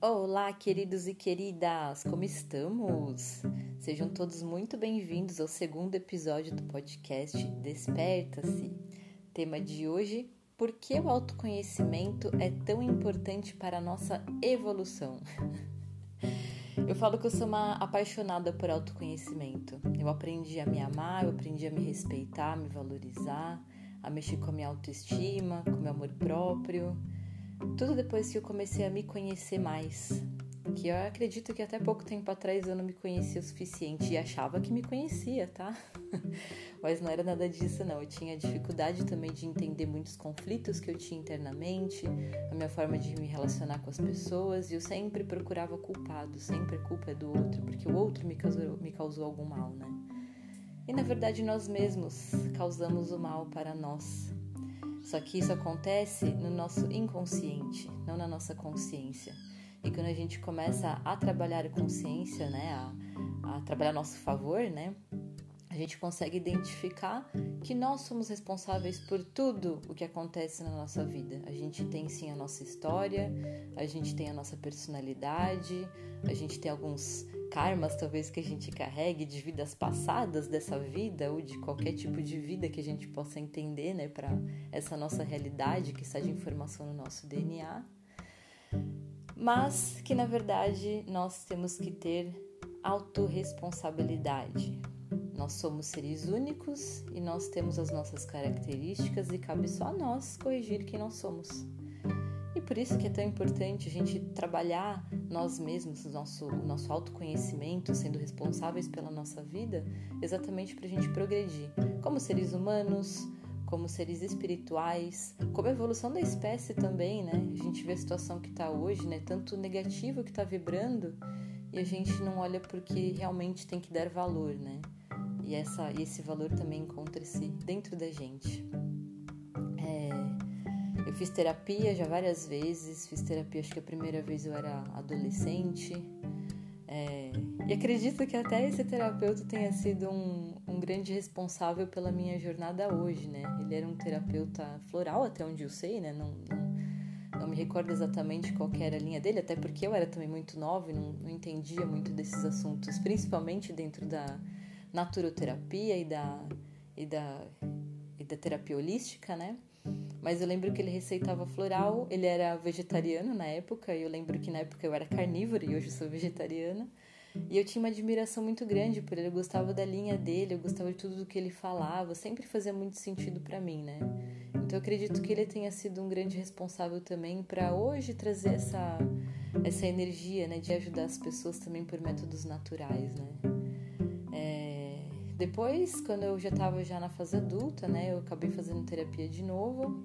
Olá, queridos e queridas, como estamos? Sejam todos muito bem-vindos ao segundo episódio do podcast Desperta-se. Tema de hoje: Por que o autoconhecimento é tão importante para a nossa evolução? Eu falo que eu sou uma apaixonada por autoconhecimento. Eu aprendi a me amar, eu aprendi a me respeitar, a me valorizar, a mexer com a minha autoestima, com o meu amor próprio tudo depois que eu comecei a me conhecer mais. Que eu acredito que até pouco tempo atrás eu não me conhecia o suficiente e achava que me conhecia, tá? Mas não era nada disso, não. Eu tinha dificuldade também de entender muitos conflitos que eu tinha internamente, a minha forma de me relacionar com as pessoas, e eu sempre procurava culpado, sempre a culpa é do outro, porque o outro me causou, me causou algum mal, né? E na verdade nós mesmos causamos o mal para nós. Só que isso acontece no nosso inconsciente, não na nossa consciência. E quando a gente começa a trabalhar a consciência, né, a, a trabalhar a nosso favor, né, a gente consegue identificar que nós somos responsáveis por tudo o que acontece na nossa vida. A gente tem sim a nossa história, a gente tem a nossa personalidade, a gente tem alguns karmas talvez que a gente carregue de vidas passadas dessa vida ou de qualquer tipo de vida que a gente possa entender, né, para essa nossa realidade que está de informação no nosso DNA. Mas que na verdade nós temos que ter autorresponsabilidade. Nós somos seres únicos e nós temos as nossas características e cabe só a nós corrigir quem nós somos. E por isso que é tão importante a gente trabalhar nós mesmos, o nosso, o nosso autoconhecimento, sendo responsáveis pela nossa vida, exatamente para a gente progredir como seres humanos, como seres espirituais, como a evolução da espécie também, né? A gente vê a situação que está hoje, né? Tanto negativo que está vibrando e a gente não olha porque realmente tem que dar valor, né? E essa, esse valor também encontra-se dentro da gente. Fiz terapia já várias vezes, fiz terapia acho que a primeira vez eu era adolescente. É, e acredito que até esse terapeuta tenha sido um, um grande responsável pela minha jornada hoje, né? Ele era um terapeuta floral, até onde eu sei, né? Não, não, não me recordo exatamente qual era a linha dele, até porque eu era também muito nova e não, não entendia muito desses assuntos, principalmente dentro da naturoterapia e da, e da, e da terapia holística, né? Mas eu lembro que ele receitava floral, ele era vegetariano na época, e eu lembro que na época eu era carnívora e hoje sou vegetariana. E eu tinha uma admiração muito grande por ele, eu gostava da linha dele, eu gostava de tudo do que ele falava, sempre fazia muito sentido para mim, né? Então eu acredito que ele tenha sido um grande responsável também para hoje trazer essa essa energia, né, de ajudar as pessoas também por métodos naturais, né? Depois, quando eu já estava já na fase adulta, né, eu acabei fazendo terapia de novo.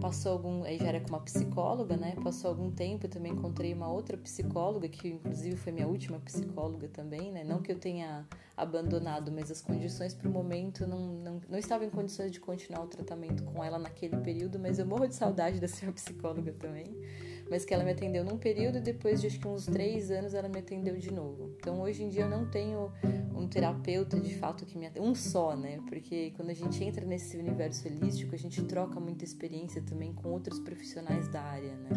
Passou algum, aí já era com uma psicóloga, né? Passou algum tempo, eu também encontrei uma outra psicóloga que inclusive foi minha última psicóloga também, né? Não que eu tenha abandonado, mas as condições para o momento não, não, não estava em condições de continuar o tratamento com ela naquele período, mas eu morro de saudade minha psicóloga também mas que ela me atendeu num período e depois de acho que uns três anos ela me atendeu de novo. Então hoje em dia eu não tenho terapeuta de fato que me atende, um só, né? Porque quando a gente entra nesse universo holístico, a gente troca muita experiência também com outros profissionais da área, né?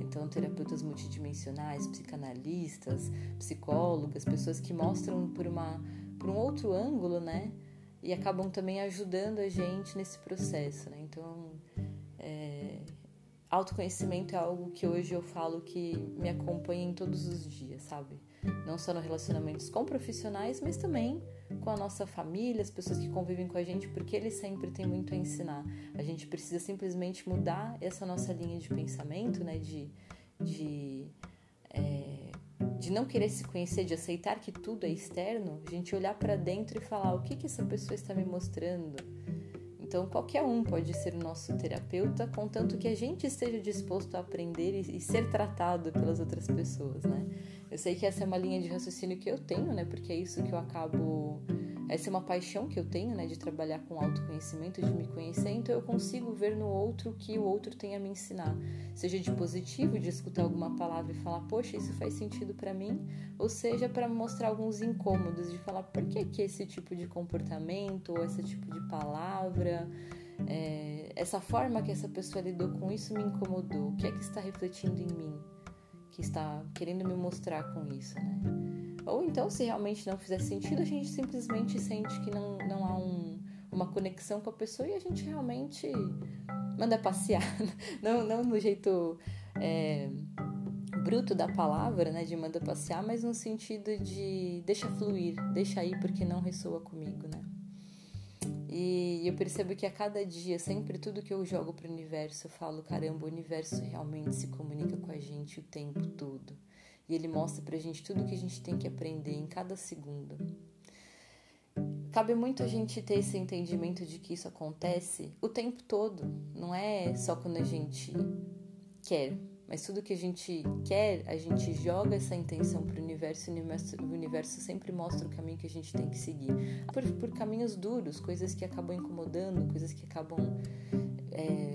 Então, terapeutas multidimensionais, psicanalistas, psicólogas, pessoas que mostram por, uma, por um outro ângulo, né? E acabam também ajudando a gente nesse processo, né? Então, autoconhecimento é algo que hoje eu falo que me acompanha em todos os dias, sabe? Não só nos relacionamentos com profissionais, mas também com a nossa família, as pessoas que convivem com a gente, porque eles sempre têm muito a ensinar. A gente precisa simplesmente mudar essa nossa linha de pensamento, né? De, de, é, de não querer se conhecer, de aceitar que tudo é externo, a gente olhar para dentro e falar o que, que essa pessoa está me mostrando então, qualquer um pode ser o nosso terapeuta, contanto que a gente esteja disposto a aprender e, e, ser tratado pelas outras pessoas, né? Eu sei que essa é uma linha de raciocínio que eu tenho, né? Porque é isso que eu acabo essa é uma paixão que eu tenho, né, de trabalhar com autoconhecimento, de me conhecer, então eu consigo ver no outro o que o outro tem a me ensinar, seja de positivo, de escutar alguma palavra e falar, poxa, isso faz sentido para mim, ou seja para mostrar alguns incômodos, de falar por que que esse tipo de comportamento ou esse tipo de palavra, é, essa forma que essa pessoa lidou com isso me incomodou, o que é que está refletindo em mim? que está querendo me mostrar com isso, né? Ou então, se realmente não fizer sentido, a gente simplesmente sente que não, não há um, uma conexão com a pessoa e a gente realmente manda passear. Não, não no jeito é, bruto da palavra, né, de manda passear, mas no sentido de deixa fluir, deixa ir porque não ressoa comigo, né? E eu percebo que a cada dia, sempre tudo que eu jogo para o universo, eu falo, caramba, o universo realmente se comunica com a gente o tempo todo. E ele mostra pra gente tudo que a gente tem que aprender em cada segundo. Cabe muito a gente ter esse entendimento de que isso acontece o tempo todo, não é só quando a gente quer, mas tudo que a gente quer, a gente joga essa intenção para o universo, e o universo sempre mostra o caminho que a gente tem que seguir. Por, por caminhos duros, coisas que acabam incomodando, coisas que acabam é,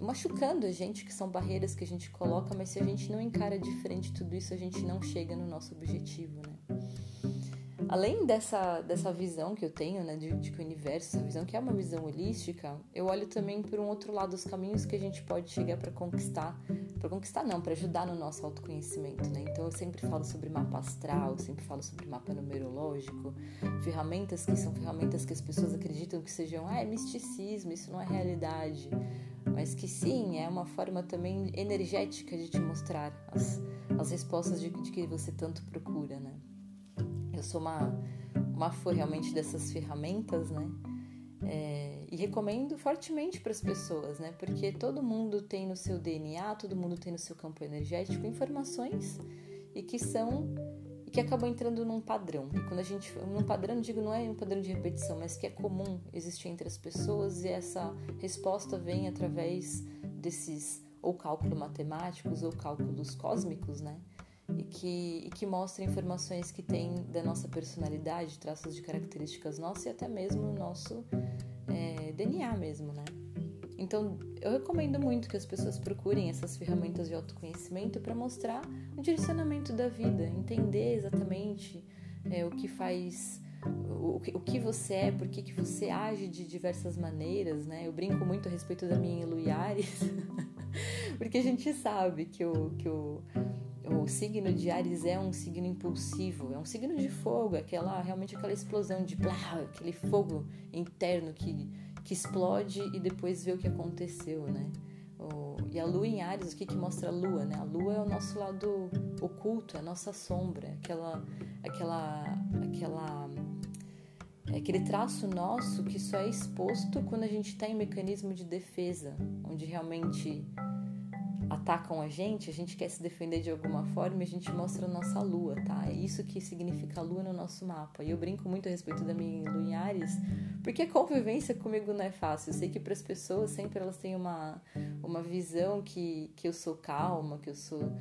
machucando a gente, que são barreiras que a gente coloca, mas se a gente não encara diferente tudo isso, a gente não chega no nosso objetivo, né? Além dessa, dessa visão que eu tenho, né, de, de que o universo, essa visão que é uma visão holística, eu olho também por um outro lado os caminhos que a gente pode chegar para conquistar, para conquistar não, para ajudar no nosso autoconhecimento, né? Então eu sempre falo sobre mapa astral, sempre falo sobre mapa numerológico, ferramentas que são ferramentas que as pessoas acreditam que sejam, ah, é misticismo, isso não é realidade, mas que sim, é uma forma também energética de te mostrar as, as respostas de, de que você tanto procura, né? Eu sou uma, uma fã realmente dessas ferramentas, né? É, e recomendo fortemente para as pessoas, né? Porque todo mundo tem no seu DNA, todo mundo tem no seu campo energético informações e que são e que acabam entrando num padrão. E quando a gente num padrão, digo, não é um padrão de repetição, mas que é comum existir entre as pessoas e essa resposta vem através desses ou cálculos matemáticos ou cálculos cósmicos, né? Que, e que mostra informações que tem da nossa personalidade, traços de características nossas e até mesmo o nosso é, DNA mesmo, né? Então, eu recomendo muito que as pessoas procurem essas ferramentas de autoconhecimento para mostrar o direcionamento da vida, entender exatamente é, o que faz, o, o, que você é, por que, você age de diversas maneiras, né? Eu brinco muito a respeito da minha Luiares, porque a gente sabe que o, que o o signo de Ares é um signo impulsivo, é um signo de fogo, aquela realmente aquela explosão de blá, aquele fogo interno que, que explode e depois vê o que aconteceu, né? O, e a lua em Ares, o que, que mostra a lua, né? A lua é o nosso lado oculto, é a nossa sombra, aquela, aquela, aquela, é aquele traço nosso que só é exposto quando a gente está em mecanismo de defesa, onde realmente atacam a gente, a gente quer se defender de alguma forma e a gente mostra a nossa lua, tá? É isso que significa lua no nosso mapa. E eu brinco muito a respeito da minha lua em Ares, porque a convivência comigo não é fácil. Eu sei que para as pessoas sempre elas têm uma, uma visão que, que eu sou calma, que eu sou.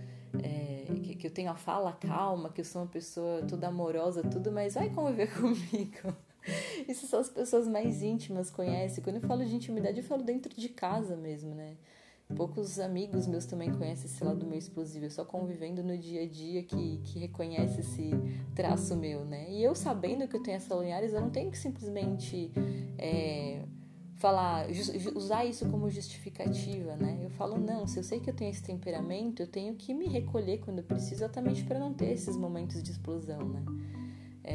É, que, que eu tenho a fala calma, que eu sou uma pessoa toda amorosa, tudo, mas vai conviver comigo. Isso são as pessoas mais íntimas conhecem. Quando eu falo de intimidade, eu falo dentro de casa mesmo, né? Poucos amigos meus também conhecem esse lado meu explosivo, eu só convivendo no dia a dia que, que reconhece esse traço meu, né? E eu sabendo que eu tenho essa Linhares, eu não tenho que simplesmente é, falar, usar isso como justificativa, né? Eu falo, não, se eu sei que eu tenho esse temperamento, eu tenho que me recolher quando eu preciso, exatamente para não ter esses momentos de explosão, né?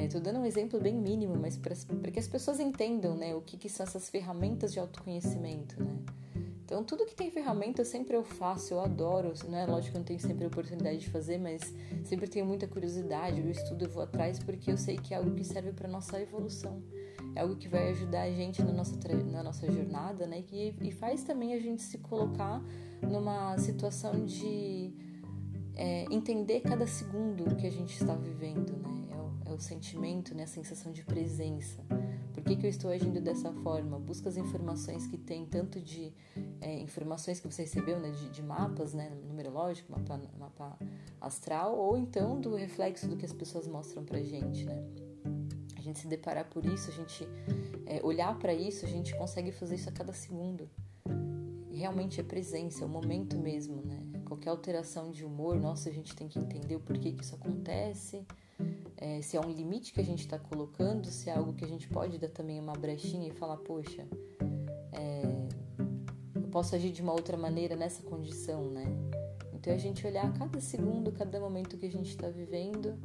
Estou é, dando um exemplo bem mínimo, mas para que as pessoas entendam né, o que, que são essas ferramentas de autoconhecimento, né? Então, tudo que tem ferramenta sempre eu faço, eu adoro. Não é lógico que eu não tenho sempre a oportunidade de fazer, mas sempre tenho muita curiosidade. Eu estudo, eu vou atrás, porque eu sei que é algo que serve para nossa evolução. É algo que vai ajudar a gente na nossa, na nossa jornada, né? E, e faz também a gente se colocar numa situação de é, entender cada segundo que a gente está vivendo, né? É o, é o sentimento, né? A sensação de presença. Por que, que eu estou agindo dessa forma? Busca as informações que tem, tanto de é, informações que você recebeu, né, de, de, mapas, né, numerológico, mapa, mapa astral, ou então do reflexo do que as pessoas mostram pra gente, né? A gente se deparar por isso, a gente é, olhar para isso, a gente consegue fazer isso a cada segundo. Realmente é presença, é o momento mesmo, né? Qualquer alteração de humor, nossa, a gente tem que entender o porquê que isso acontece, é, se é um limite que a gente está colocando, se é algo que a gente pode dar também uma brechinha e falar, poxa, é, eu posso agir de uma outra maneira nessa condição, né? Então é a gente olhar cada segundo, cada momento que a gente está vivendo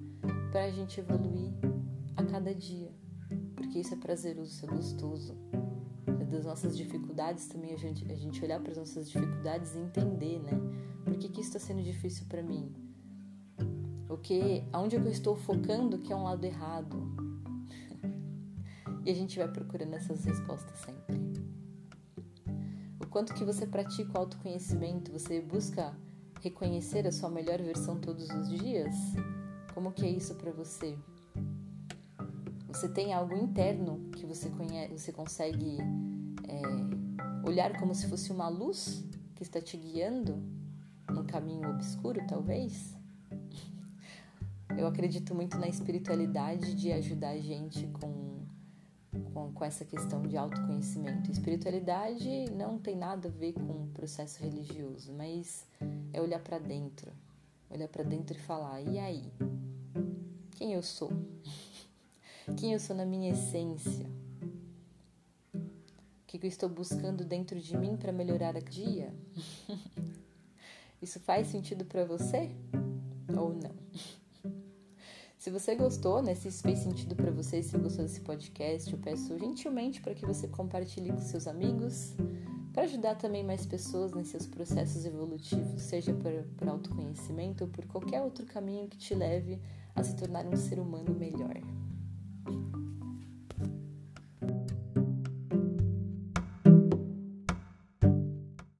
para a gente evoluir a cada dia, porque isso é prazeroso, isso é gostoso. É das nossas dificuldades também a gente, a gente olhar para as nossas dificuldades e entender, né? Por que, que isso está sendo difícil para mim? O que, aonde que eu estou focando que é um lado errado? e a gente vai procurando essas respostas sempre. O quanto que você pratica o autoconhecimento, você busca reconhecer a sua melhor versão todos os dias? Como que é isso para você? Você tem algo interno que você conhece, você consegue é, olhar como se fosse uma luz que está te guiando num caminho obscuro, talvez? Eu acredito muito na espiritualidade de ajudar a gente com, com, com essa questão de autoconhecimento. Espiritualidade não tem nada a ver com o processo religioso, mas é olhar para dentro, olhar para dentro e falar: e aí? Quem eu sou? Quem eu sou na minha essência? O que eu estou buscando dentro de mim para melhorar a dia? Isso faz sentido para você ou não? Se você gostou, né, se isso fez sentido para você, se gostou desse podcast, eu peço gentilmente para que você compartilhe com seus amigos, para ajudar também mais pessoas nesses seus processos evolutivos, seja por, por autoconhecimento ou por qualquer outro caminho que te leve a se tornar um ser humano melhor.